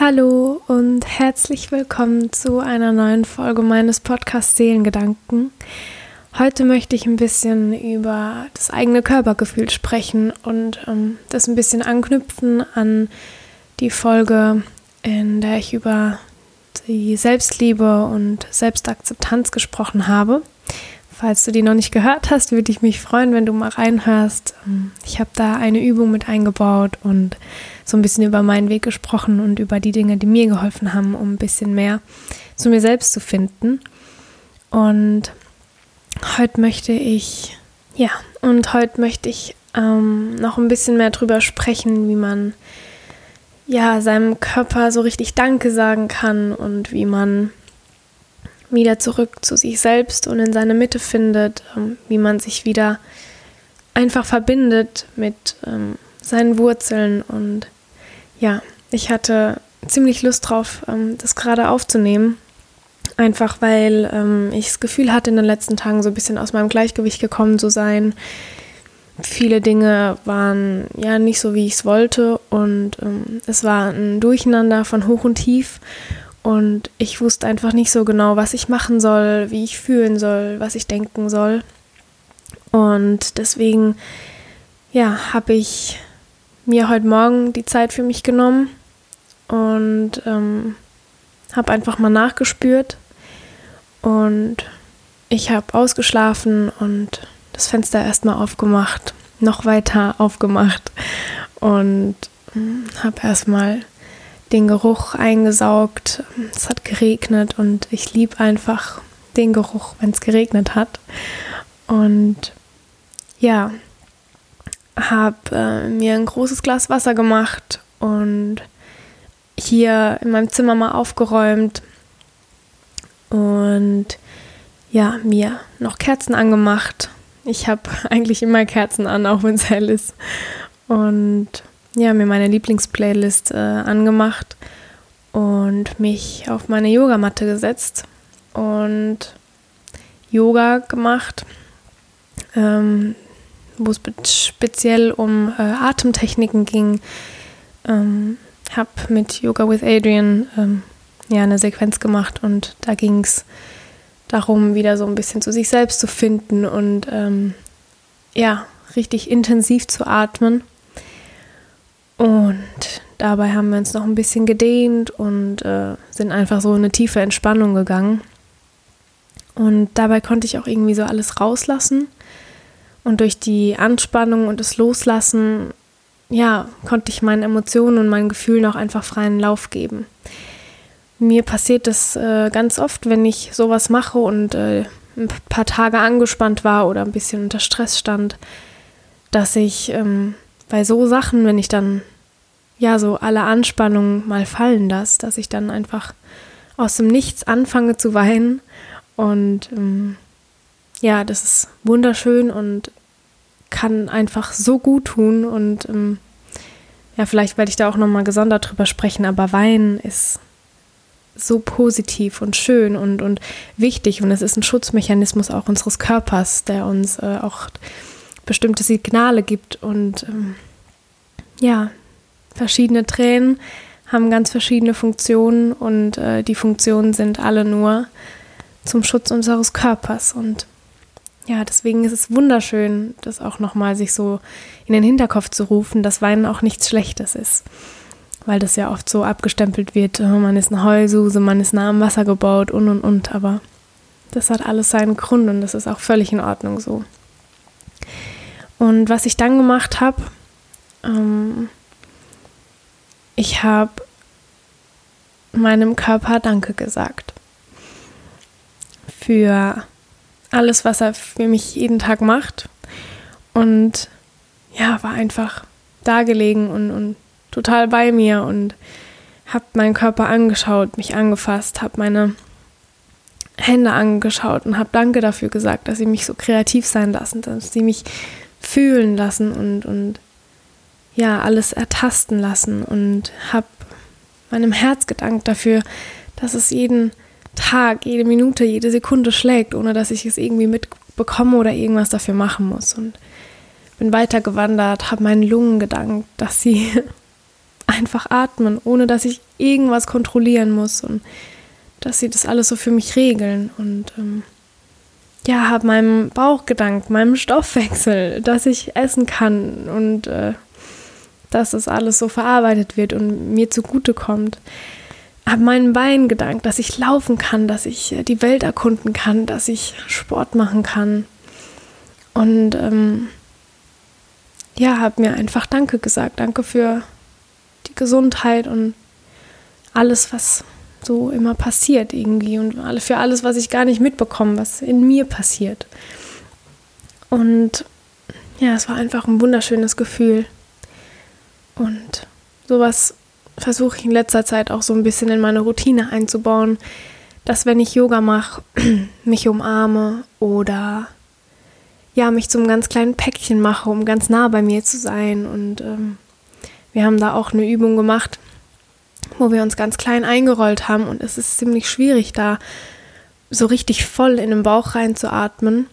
Hallo und herzlich willkommen zu einer neuen Folge meines Podcasts Seelengedanken. Heute möchte ich ein bisschen über das eigene Körpergefühl sprechen und ähm, das ein bisschen anknüpfen an die Folge, in der ich über die Selbstliebe und Selbstakzeptanz gesprochen habe. Falls du die noch nicht gehört hast, würde ich mich freuen, wenn du mal reinhörst. Ähm, ich habe da eine Übung mit eingebaut und so ein bisschen über meinen Weg gesprochen und über die Dinge, die mir geholfen haben, um ein bisschen mehr zu mir selbst zu finden. Und heute möchte ich, ja, und heute möchte ich ähm, noch ein bisschen mehr drüber sprechen, wie man ja seinem Körper so richtig Danke sagen kann und wie man wieder zurück zu sich selbst und in seine Mitte findet, ähm, wie man sich wieder einfach verbindet mit ähm, seinen Wurzeln. Und ja, ich hatte ziemlich Lust drauf, ähm, das gerade aufzunehmen. Einfach weil ich das Gefühl hatte, in den letzten Tagen so ein bisschen aus meinem Gleichgewicht gekommen zu sein. Viele Dinge waren ja nicht so, wie ich es wollte. Und es war ein Durcheinander von hoch und tief. Und ich wusste einfach nicht so genau, was ich machen soll, wie ich fühlen soll, was ich denken soll. Und deswegen, ja, habe ich mir heute Morgen die Zeit für mich genommen und ähm, habe einfach mal nachgespürt. Und ich habe ausgeschlafen und das Fenster erstmal aufgemacht, noch weiter aufgemacht und hm, habe erstmal den Geruch eingesaugt. Es hat geregnet und ich liebe einfach den Geruch, wenn es geregnet hat. Und ja, habe äh, mir ein großes Glas Wasser gemacht und hier in meinem Zimmer mal aufgeräumt und ja, mir noch Kerzen angemacht. Ich habe eigentlich immer Kerzen an, auch wenn es hell ist. Und ja, mir meine Lieblingsplaylist äh, angemacht und mich auf meine Yogamatte gesetzt und Yoga gemacht, ähm, wo es speziell um äh, Atemtechniken ging. Ähm, habe mit Yoga with Adrian ähm, ja eine Sequenz gemacht und da ging es darum, wieder so ein bisschen zu sich selbst zu finden und ähm, ja, richtig intensiv zu atmen. Und dabei haben wir uns noch ein bisschen gedehnt und äh, sind einfach so in eine tiefe Entspannung gegangen. Und dabei konnte ich auch irgendwie so alles rauslassen. Und durch die Anspannung und das Loslassen, ja, konnte ich meinen Emotionen und meinen Gefühlen auch einfach freien Lauf geben. Mir passiert das äh, ganz oft, wenn ich sowas mache und äh, ein paar Tage angespannt war oder ein bisschen unter Stress stand, dass ich ähm, bei so Sachen, wenn ich dann ja so alle Anspannungen mal fallen lasse, dass ich dann einfach aus dem Nichts anfange zu weinen. Und ähm, ja, das ist wunderschön und kann einfach so gut tun. Und ähm, ja, vielleicht werde ich da auch nochmal gesondert drüber sprechen, aber Weinen ist so positiv und schön und, und wichtig. Und es ist ein Schutzmechanismus auch unseres Körpers, der uns äh, auch bestimmte Signale gibt und ähm, ja, verschiedene Tränen haben ganz verschiedene Funktionen und äh, die Funktionen sind alle nur zum Schutz unseres Körpers und ja, deswegen ist es wunderschön, das auch nochmal sich so in den Hinterkopf zu rufen, dass Weinen auch nichts Schlechtes ist. Weil das ja oft so abgestempelt wird, äh, man ist eine Heulsuse, man ist nah am Wasser gebaut und und und, aber das hat alles seinen Grund und das ist auch völlig in Ordnung so. Und was ich dann gemacht habe, ähm, ich habe meinem Körper Danke gesagt. Für alles, was er für mich jeden Tag macht. Und ja, war einfach da gelegen und, und total bei mir und habe meinen Körper angeschaut, mich angefasst, habe meine Hände angeschaut und habe Danke dafür gesagt, dass sie mich so kreativ sein lassen, dass sie mich fühlen lassen und, und ja, alles ertasten lassen und habe meinem Herz gedankt dafür, dass es jeden Tag, jede Minute, jede Sekunde schlägt, ohne dass ich es irgendwie mitbekomme oder irgendwas dafür machen muss. Und bin weitergewandert, habe meinen Lungen gedankt, dass sie einfach atmen, ohne dass ich irgendwas kontrollieren muss und dass sie das alles so für mich regeln und ähm, ja, habe meinem Bauch gedankt, meinem Stoffwechsel, dass ich essen kann und äh, dass das alles so verarbeitet wird und mir zugute kommt. Habe meinen Beinen gedankt, dass ich laufen kann, dass ich äh, die Welt erkunden kann, dass ich Sport machen kann. Und ähm, ja, habe mir einfach Danke gesagt. Danke für die Gesundheit und alles, was so immer passiert irgendwie und für alles, was ich gar nicht mitbekomme, was in mir passiert. Und ja, es war einfach ein wunderschönes Gefühl. Und sowas versuche ich in letzter Zeit auch so ein bisschen in meine Routine einzubauen, dass wenn ich Yoga mache, mich umarme oder ja, mich zum ganz kleinen Päckchen mache, um ganz nah bei mir zu sein. Und ähm, wir haben da auch eine Übung gemacht, wo wir uns ganz klein eingerollt haben und es ist ziemlich schwierig, da so richtig voll in den Bauch reinzuatmen.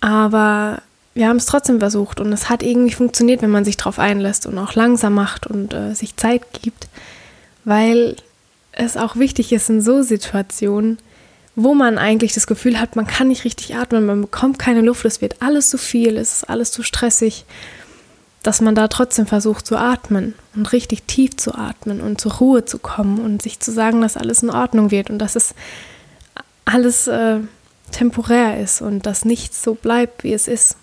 Aber wir haben es trotzdem versucht und es hat irgendwie funktioniert, wenn man sich darauf einlässt und auch langsam macht und äh, sich Zeit gibt, weil es auch wichtig ist in so Situationen, wo man eigentlich das Gefühl hat, man kann nicht richtig atmen, man bekommt keine Luft, es wird alles zu viel, es ist alles zu stressig dass man da trotzdem versucht zu atmen und richtig tief zu atmen und zur Ruhe zu kommen und sich zu sagen, dass alles in Ordnung wird und dass es alles äh, temporär ist und dass nichts so bleibt, wie es ist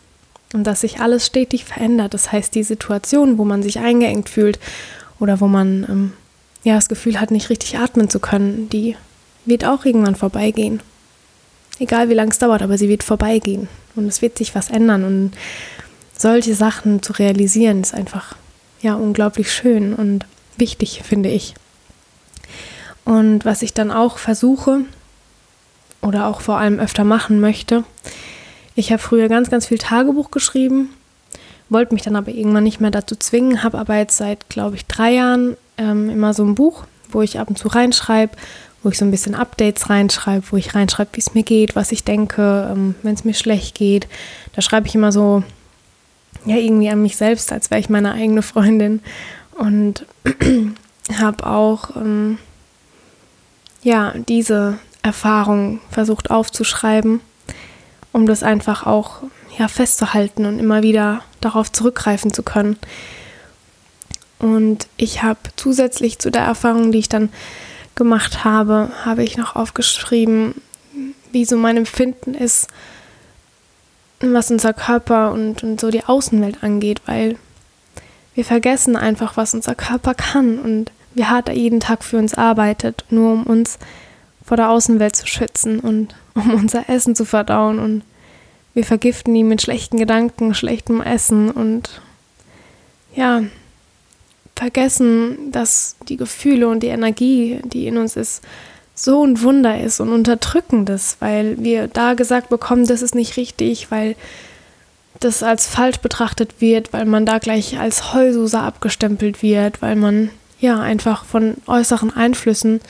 und dass sich alles stetig verändert. Das heißt, die Situation, wo man sich eingeengt fühlt oder wo man ähm, ja das Gefühl hat, nicht richtig atmen zu können, die wird auch irgendwann vorbeigehen. Egal wie lange es dauert, aber sie wird vorbeigehen und es wird sich was ändern und solche Sachen zu realisieren, ist einfach ja unglaublich schön und wichtig, finde ich. Und was ich dann auch versuche oder auch vor allem öfter machen möchte, ich habe früher ganz, ganz viel Tagebuch geschrieben, wollte mich dann aber irgendwann nicht mehr dazu zwingen, habe aber jetzt seit, glaube ich, drei Jahren ähm, immer so ein Buch, wo ich ab und zu reinschreibe, wo ich so ein bisschen Updates reinschreibe, wo ich reinschreibe, wie es mir geht, was ich denke, ähm, wenn es mir schlecht geht. Da schreibe ich immer so ja irgendwie an mich selbst, als wäre ich meine eigene Freundin. Und habe auch ähm, ja diese Erfahrung versucht aufzuschreiben, um das einfach auch ja festzuhalten und immer wieder darauf zurückgreifen zu können. Und ich habe zusätzlich zu der Erfahrung, die ich dann gemacht habe, habe ich noch aufgeschrieben, wie so mein Empfinden ist, was unser Körper und, und so die Außenwelt angeht, weil wir vergessen einfach, was unser Körper kann und wie hart er jeden Tag für uns arbeitet, nur um uns vor der Außenwelt zu schützen und um unser Essen zu verdauen. Und wir vergiften ihn mit schlechten Gedanken, schlechtem Essen und ja, vergessen, dass die Gefühle und die Energie, die in uns ist, so ein Wunder ist und unterdrückendes, weil wir da gesagt bekommen, das ist nicht richtig, weil das als falsch betrachtet wird, weil man da gleich als Heulsuse abgestempelt wird, weil man ja einfach von äußeren Einflüssen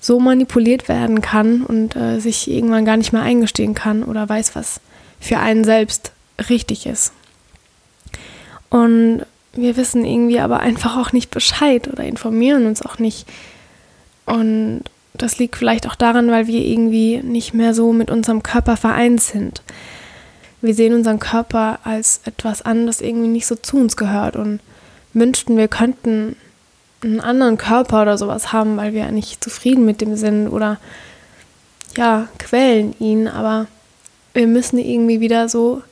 so manipuliert werden kann und äh, sich irgendwann gar nicht mehr eingestehen kann oder weiß, was für einen selbst richtig ist. Und wir wissen irgendwie aber einfach auch nicht Bescheid oder informieren uns auch nicht. Und das liegt vielleicht auch daran, weil wir irgendwie nicht mehr so mit unserem Körper vereint sind. Wir sehen unseren Körper als etwas an, das irgendwie nicht so zu uns gehört und wünschten, wir könnten einen anderen Körper oder sowas haben, weil wir nicht zufrieden mit dem sind oder ja, quälen ihn, aber wir müssen irgendwie wieder so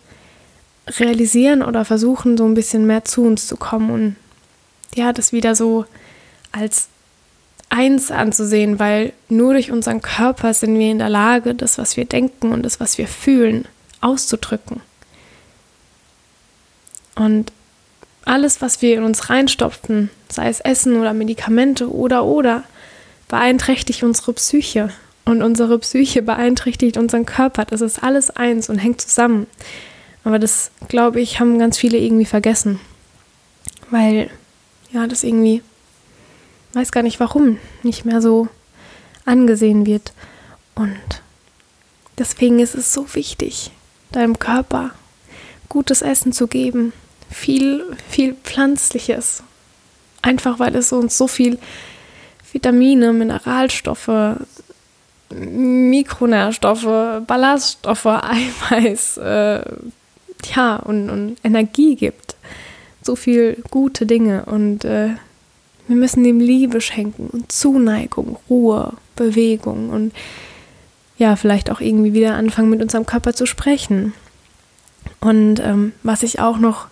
realisieren oder versuchen, so ein bisschen mehr zu uns zu kommen und ja, das wieder so als eins anzusehen, weil nur durch unseren Körper sind wir in der Lage, das, was wir denken und das, was wir fühlen, auszudrücken. Und alles, was wir in uns reinstopfen, sei es Essen oder Medikamente oder oder, beeinträchtigt unsere Psyche. Und unsere Psyche beeinträchtigt unseren Körper. Das ist alles eins und hängt zusammen. Aber das, glaube ich, haben ganz viele irgendwie vergessen. Weil, ja, das irgendwie weiß gar nicht warum, nicht mehr so angesehen wird. Und deswegen ist es so wichtig, deinem Körper gutes Essen zu geben. Viel, viel Pflanzliches. Einfach weil es uns so viel Vitamine, Mineralstoffe, Mikronährstoffe, Ballaststoffe, Eiweiß, äh, ja, und, und Energie gibt. So viel gute Dinge und äh, wir müssen dem Liebe schenken und Zuneigung, Ruhe, Bewegung und ja, vielleicht auch irgendwie wieder anfangen, mit unserem Körper zu sprechen. Und ähm, was ich auch noch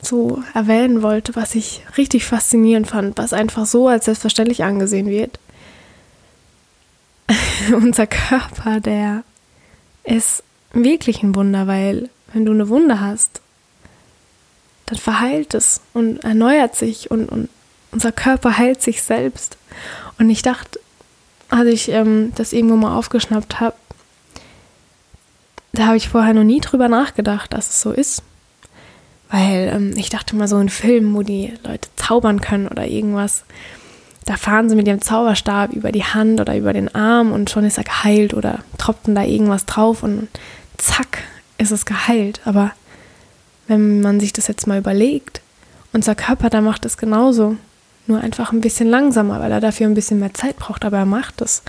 so erwähnen wollte, was ich richtig faszinierend fand, was einfach so als selbstverständlich angesehen wird. Unser Körper, der ist wirklich ein Wunder, weil wenn du eine Wunde hast, dann verheilt es und erneuert sich und, und unser Körper heilt sich selbst. Und ich dachte, als ich ähm, das irgendwo mal aufgeschnappt habe, da habe ich vorher noch nie drüber nachgedacht, dass es so ist. Weil ähm, ich dachte mal so in Filmen, wo die Leute zaubern können oder irgendwas, da fahren sie mit ihrem Zauberstab über die Hand oder über den Arm und schon ist er geheilt oder tropfen da irgendwas drauf und zack, ist es geheilt. Aber wenn man sich das jetzt mal überlegt, unser Körper, da macht es genauso. Nur einfach ein bisschen langsamer, weil er dafür ein bisschen mehr Zeit braucht, aber er macht es.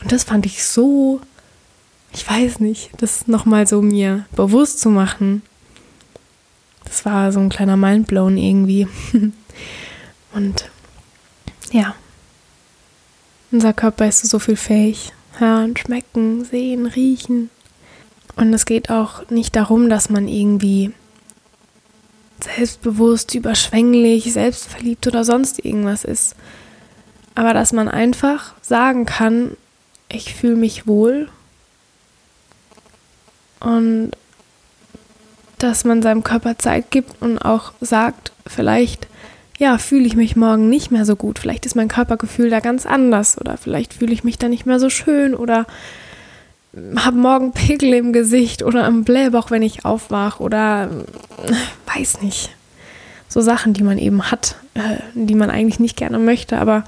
Und das fand ich so, ich weiß nicht, das nochmal so mir bewusst zu machen, das war so ein kleiner Mindblown irgendwie. Und ja, unser Körper ist so viel fähig. Hören, schmecken, sehen, riechen. Und es geht auch nicht darum, dass man irgendwie selbstbewusst, überschwänglich, selbstverliebt oder sonst irgendwas ist. Aber dass man einfach sagen kann, ich fühle mich wohl und dass man seinem Körper Zeit gibt und auch sagt, vielleicht, ja, fühle ich mich morgen nicht mehr so gut, vielleicht ist mein Körpergefühl da ganz anders oder vielleicht fühle ich mich da nicht mehr so schön oder habe morgen Pickel im Gesicht oder am Blähbauch, wenn ich aufwache oder weiß nicht. So Sachen, die man eben hat, äh, die man eigentlich nicht gerne möchte, aber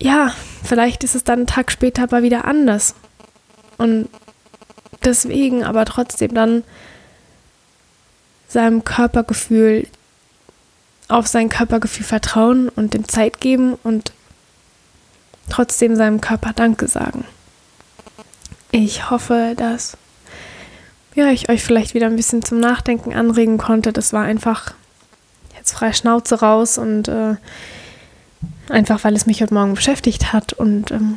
ja, vielleicht ist es dann einen Tag später aber wieder anders. Und deswegen aber trotzdem dann seinem Körpergefühl, auf sein Körpergefühl vertrauen und dem Zeit geben und trotzdem seinem Körper Danke sagen. Ich hoffe, dass ja, ich euch vielleicht wieder ein bisschen zum Nachdenken anregen konnte. Das war einfach jetzt frei Schnauze raus und äh, einfach, weil es mich heute Morgen beschäftigt hat und ähm,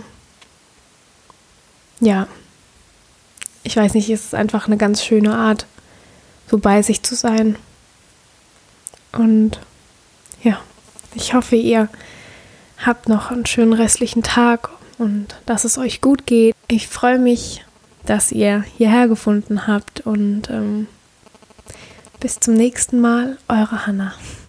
ja, ich weiß nicht, es ist einfach eine ganz schöne Art, so bei sich zu sein. Und ja, ich hoffe, ihr habt noch einen schönen restlichen Tag und dass es euch gut geht. Ich freue mich, dass ihr hierher gefunden habt und ähm, bis zum nächsten Mal, eure Hanna.